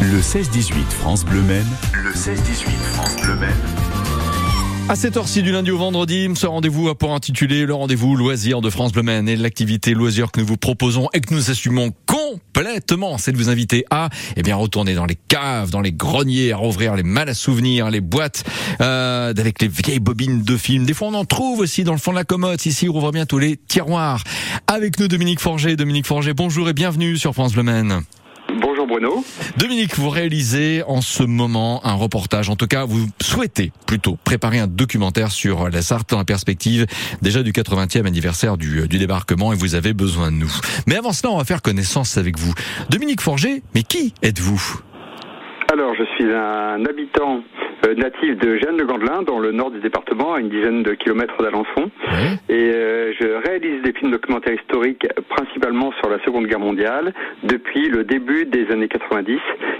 Le 16-18 France Bleu Maine. Le 16-18 France Bleu Maine. À cette heure-ci du lundi au vendredi, ce rendez-vous a pour intituler le rendez-vous loisir de France Bleu Maine et l'activité loisir que nous vous proposons et que nous assumons complètement, c'est de vous inviter à, eh bien, retourner dans les caves, dans les greniers, à rouvrir les mal à souvenirs, les boîtes, euh, avec les vieilles bobines de films. Des fois, on en trouve aussi dans le fond de la commode. Ici, on rouvre bientôt les tiroirs. Avec nous, Dominique Forger. Dominique Forger, bonjour et bienvenue sur France Bleu Maine. Dominique, vous réalisez en ce moment un reportage, en tout cas vous souhaitez plutôt préparer un documentaire sur la Sarthe dans la perspective déjà du 80e anniversaire du, du débarquement et vous avez besoin de nous. Mais avant cela, on va faire connaissance avec vous. Dominique Forger, mais qui êtes-vous? Alors je suis un habitant euh, natif de Jeanne-le-Gandelin, dans le nord du département, à une dizaine de kilomètres d'Alençon. Et euh, je réalise des films documentaires historiques principalement sur la Seconde Guerre mondiale depuis le début des années 90,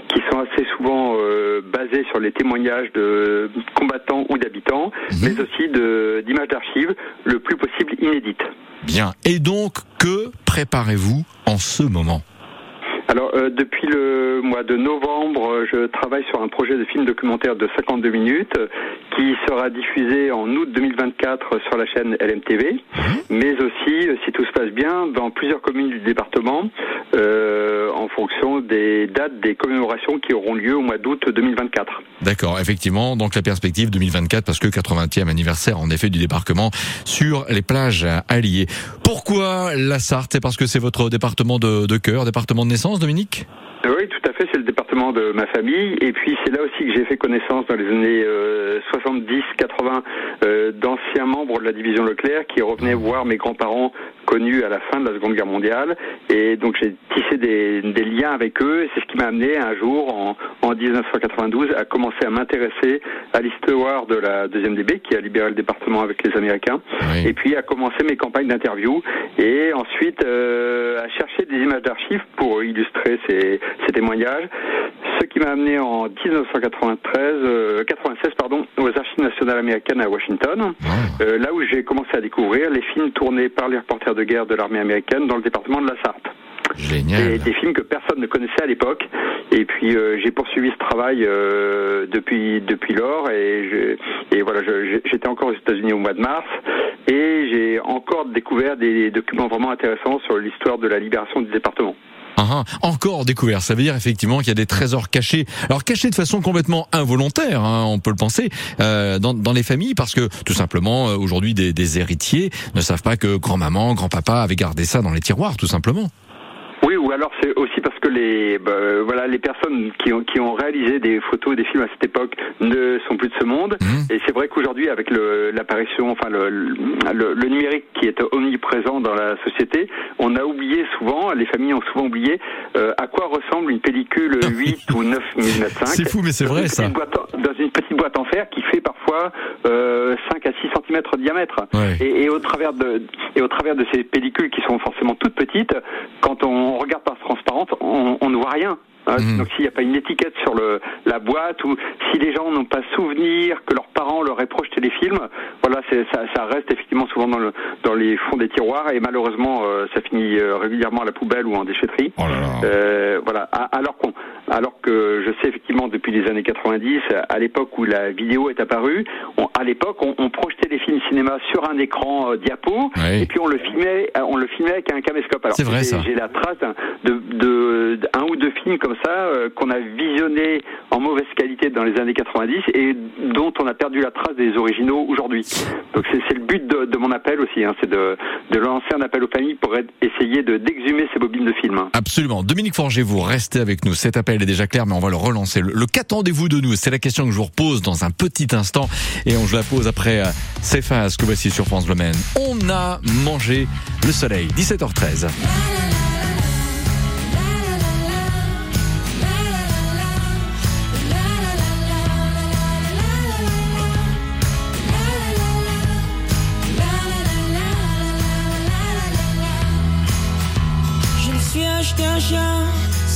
qui sont assez souvent euh, basés sur les témoignages de combattants ou d'habitants, mais aussi d'images d'archives, le plus possible inédites. Bien. Et donc, que préparez-vous en ce moment? Alors, euh, depuis le mois de novembre, euh, je travaille sur un projet de film documentaire de 52 minutes euh, qui sera diffusé en août 2024 sur la chaîne LMTV, mais aussi, si tout se passe bien, dans plusieurs communes du département, euh, fonction des dates des commémorations qui auront lieu au mois d'août 2024. D'accord, effectivement, donc la perspective 2024, parce que 80e anniversaire en effet du débarquement sur les plages alliées. Pourquoi la Sarthe? C'est parce que c'est votre département de, de cœur, département de naissance Dominique? Oui, tout à fait, c'est le département de ma famille. Et puis c'est là aussi que j'ai fait connaissance dans les années 70-80 euh, d'anciens membres de la division Leclerc qui revenaient voir mes grands-parents connus à la fin de la Seconde Guerre mondiale. Et donc j'ai tissé des, des, liens avec eux. Et c'est ce qui m'a amené un jour, en, en 1992, à commencer à m'intéresser à l'histoire de la deuxième DB qui a libéré le département avec les Américains. Oui. Et puis à commencer mes campagnes d'interview. Et ensuite euh, à chercher des images d'archives pour illustrer ces, ces témoignages. Ce qui m'a amené en 1993, euh, 96 pardon, aux Archives nationales américaines à Washington, euh, là où j'ai commencé à découvrir les films tournés par les reporters de guerre de l'armée américaine dans le département de la Sarthe. Génial. Et des films que personne ne connaissait à l'époque. Et puis euh, j'ai poursuivi ce travail euh, depuis depuis lors. Et, je, et voilà, j'étais encore aux États-Unis au mois de mars. Et j'ai encore découvert des documents vraiment intéressants sur l'histoire de la libération du département. Ah, encore découvert, ça veut dire effectivement qu'il y a des trésors cachés. Alors cachés de façon complètement involontaire, hein, on peut le penser, euh, dans, dans les familles, parce que tout simplement euh, aujourd'hui des, des héritiers ne savent pas que grand-maman, grand-papa avaient gardé ça dans les tiroirs, tout simplement. Ou alors c'est aussi parce que les bah, euh, voilà les personnes qui ont qui ont réalisé des photos et des films à cette époque ne sont plus de ce monde. Mhm. Et c'est vrai qu'aujourd'hui, avec l'apparition, enfin le, le, le numérique qui est omniprésent dans la société, on a oublié souvent, les familles ont souvent oublié euh, à quoi ressemble une pellicule 8 ou 9 mm 5. C'est fou, mais c'est vrai, ça. Une boîte en fer qui fait parfois euh, 5 à 6 cm de diamètre. Ouais. Et, et au travers de et au travers de ces pellicules qui sont forcément toutes petites, quand on regarde par transparente, on, on ne voit rien. Hein, Mhm. Donc s'il n'y a pas une étiquette sur le, la boîte ou si les gens n'ont pas souvenir que leurs parents leur aient projeté les films, voilà, ça, ça reste effectivement souvent dans, le, dans les fonds des tiroirs et malheureusement euh, ça finit euh, régulièrement à la poubelle ou en déchetterie. Oh là là. Euh, voilà. Alors qu'on, alors que je sais effectivement depuis les années 90, à l'époque où la vidéo est apparue, on- à l'époque on, on projetait les films cinéma sur un écran euh, diapo Oui. et puis on le filmait, euh, on le filmait avec un caméscope. Alors C'est vrai, j'ai- ça. J'ai la trace d'un- de, ou deux films comme ça euh, qu'on a visionné en mauvaise qualité dans les années 90 et dont on a perdu la trace des originaux aujourd'hui. Donc c'est, c'est le but de, de mon appel aussi, hein, c'est de, de lancer un appel aux familles pour être- essayer de d'exhumer ces bobines de films. Absolument. Dominique Forger, vous restez avec nous. Cet appel est déjà clair, mais on va le relancer. Le, qu'attendez-vous de nous C'est la question que je vous repose dans un petit instant. Et on je la pose après ces phases que voici sur France Bleu. On a mangé le soleil. 17h13. Je suis acheté un chat,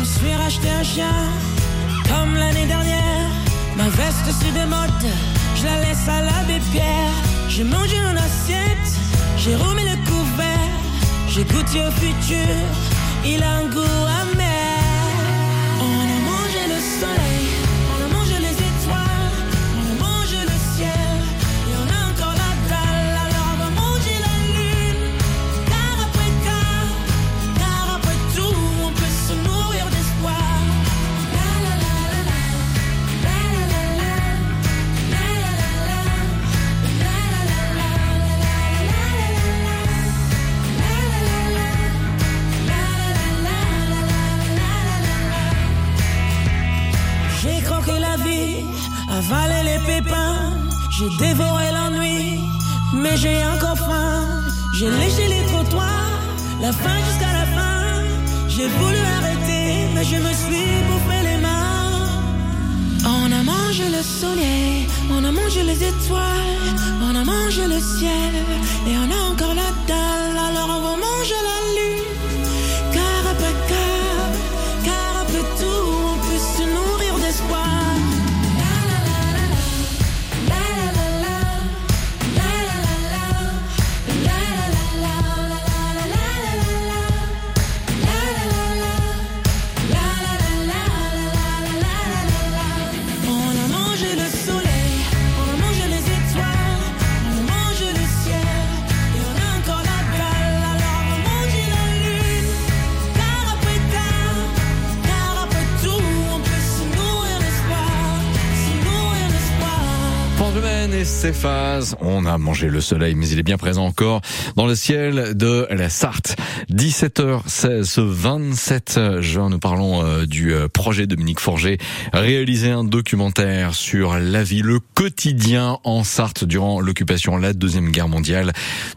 Je me suis racheté un chien, comme l'année dernière. Ma veste c'est de mode, je la laisse à l'abbé Pierre. J'ai mangé mon assiette, j'ai remis le couvert. J'ai goûté au futur, il a un goût amer. Pépins, j'ai dévoré l'ennui, mais j'ai encore faim. J'ai léché les trottoirs, la fin jusqu'à la fin. J'ai voulu arrêter, mais je me suis bouffé les mains. On a mangé le soleil, on a mangé les étoiles, on a mangé le ciel, et on a encore la dalle. Et ses phases. On a mangé le soleil, mais il est bien présent encore dans le ciel de la Sarthe. 17h16, ce 27 juin, nous parlons euh, du euh, projet Dominique Forger, réaliser un documentaire sur la vie, le quotidien en Sarthe durant l'occupation, la deuxième guerre mondiale,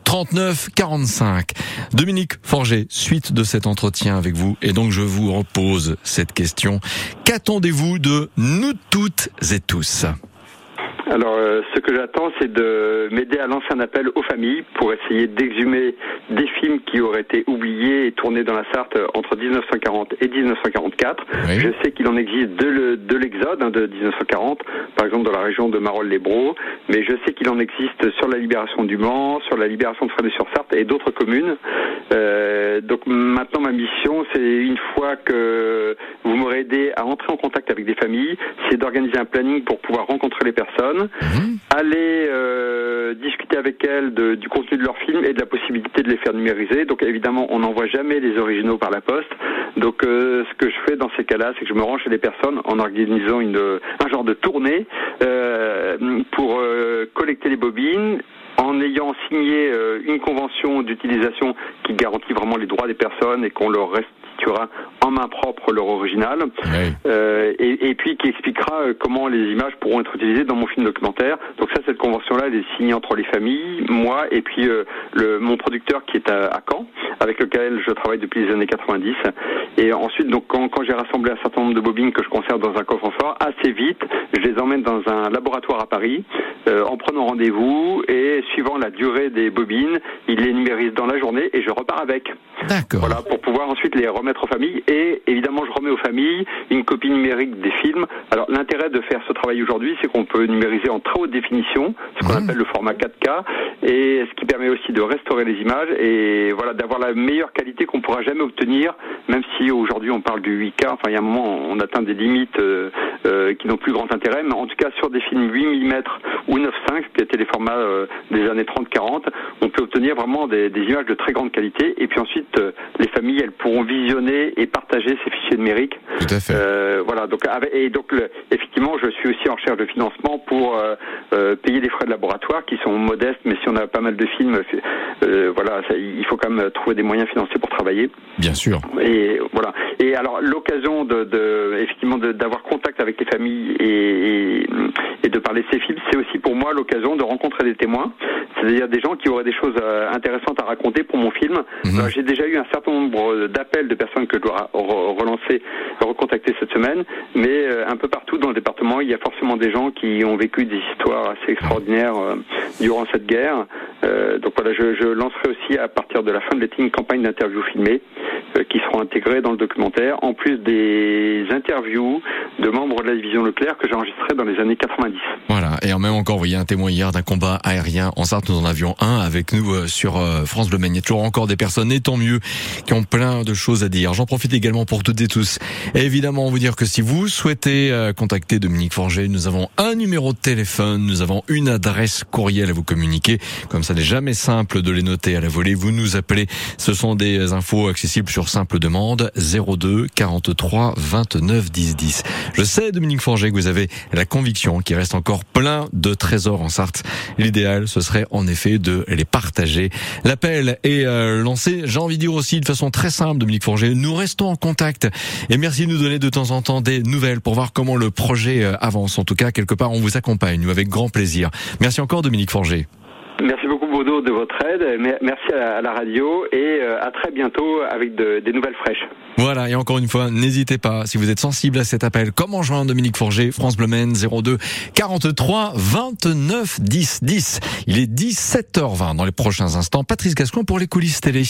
39-45. Dominique Forger, suite de cet entretien avec vous, et donc je vous repose cette question. Qu'attendez-vous de nous toutes et tous? Alors, euh, ce que j'attends, c'est de m'aider à lancer un appel aux familles pour essayer d'exhumer des films qui auraient été oubliés et tournés dans la Sarthe entre 1940 et 1944. Oui. Je sais qu'il en existe de le- de l'exode hein, de 1940, par exemple dans la région de Marolles-les-Bros, mais je sais qu'il en existe sur la libération du Mans, sur la libération de Fresnes-sur-Sarthe et d'autres communes. Euh, donc maintenant, ma mission, c'est une fois que vous m'aurez aidé à entrer en contact avec des familles, c'est d'organiser un planning pour pouvoir rencontrer les personnes, Mhm. aller euh, discuter avec elles du contenu de leurs films et de la possibilité de les faire numériser. Donc évidemment, on n'envoie jamais les originaux par la poste. Donc euh, ce que je fais dans ces cas-là, c'est que je me rends chez les personnes en organisant une, un genre de tournée euh, pour collecter les bobines en ayant signé une convention d'utilisation qui garantit vraiment les droits des personnes et qu'on leur restituera en main propre leur original. Oui. Euh, et, et puis qui expliquera euh, comment les images pourront être utilisées dans mon film documentaire. Donc ça, cette convention-là, elle est signée entre les familles, moi et puis euh, le, mon producteur qui est à, à Caen, avec lequel je travaille depuis les années 90. Et ensuite, donc quand, quand j'ai rassemblé un certain nombre de bobines que je conserve dans un coffre-fort, assez vite, je les emmène dans un laboratoire à Paris, euh, en prenant rendez-vous et suivant la durée des bobines, il les numérise dans la journée et je repars avec. D'accord. Voilà, pour pouvoir ensuite les remettre aux familles. Et évidemment, je remets aux familles une copie numérique des films. Alors, l'intérêt de faire ce travail aujourd'hui, c'est qu'on peut numériser en très haute définition, ce qu'on Mhm. appelle le format 4K, et ce qui permet aussi de restaurer les images et voilà, d'avoir la meilleure qualité qu'on pourra jamais obtenir, même si aujourd'hui on parle du 8K. Enfin, il y a un moment, on atteint des limites euh, euh, qui n'ont plus grand intérêt, mais en tout cas, sur des films 8 mm ou 9.5, qui étaient les formats euh, des années 30-40, on peut obtenir vraiment des, des images de très grande qualité. Et puis ensuite, les familles, elles pourront visionner et partager ces fichiers numériques. Tout à fait. Euh, voilà. Donc, avec- et donc, le- effectivement, je suis aussi en recherche de financement pour euh, euh, payer des frais de laboratoire qui sont modestes, mais si on a pas mal de films, euh, voilà, ça- il faut quand même trouver des moyens financiers pour travailler. Bien sûr. Et voilà. Et alors l'occasion de, de effectivement d'avoir contact avec les familles et, et, et de parler de ces films, c'est aussi pour moi l'occasion de rencontrer des témoins. C'est-à-dire des gens qui auraient des choses intéressantes à raconter pour mon film. Mhm. J'ai déjà eu un certain nombre d'appels de personnes que je dois relancer, recontacter cette semaine, mais un peu partout dans le département, il y a forcément des gens qui ont vécu des histoires assez extraordinaires durant cette guerre. donc voilà, je, je lancerai aussi à partir de la fin de l'été une campagne d'interviews filmées qui seront intégrées dans le documentaire, en plus des interviews de membres de la division Leclerc que j'ai enregistrées dans les années 90. Voilà, et en même encore, voyez un témoin hier d'un combat aérien en Sarthe, nous en avions un avec nous euh, sur euh, France Bleu Maine. Il y a toujours encore des personnes, et tant mieux, qui ont plein de choses à dire. J'en profite également pour toutes et tous. Et évidemment, vous dire que si vous souhaitez euh, contacter Dominique Forger, nous avons un numéro de téléphone, nous avons une adresse courriel à vous communiquer. Comme ça n'est jamais simple de les noter à la volée, vous nous appelez. Ce sont des infos accessibles sur simple demande 02 43 29 10 10. Je sais, Dominique Forger, que vous avez la conviction qu'il reste encore plein de trésors en Sarthe. L'idéal, ce serait en effet de les partager. L'appel est euh, lancé. J'ai envie de dire aussi de façon très simple, Dominique Forger, nous restons en contact. Et merci de nous donner de temps en temps des nouvelles pour voir comment le projet euh, avance. En tout cas, quelque part, on vous accompagne, nous, avec grand plaisir. Merci encore, Dominique Forger. Merci beaucoup Bodo de votre aide. Merci à la radio et euh, à très bientôt avec des nouvelles fraîches. Voilà, et encore une fois, n'hésitez pas, si vous êtes sensible à cet appel, comment joindre Dominique Forger, France Bleu 02 43 29 10 10. Il est 17h20 dans les prochains instants. Patrice Gascon pour les coulisses télé.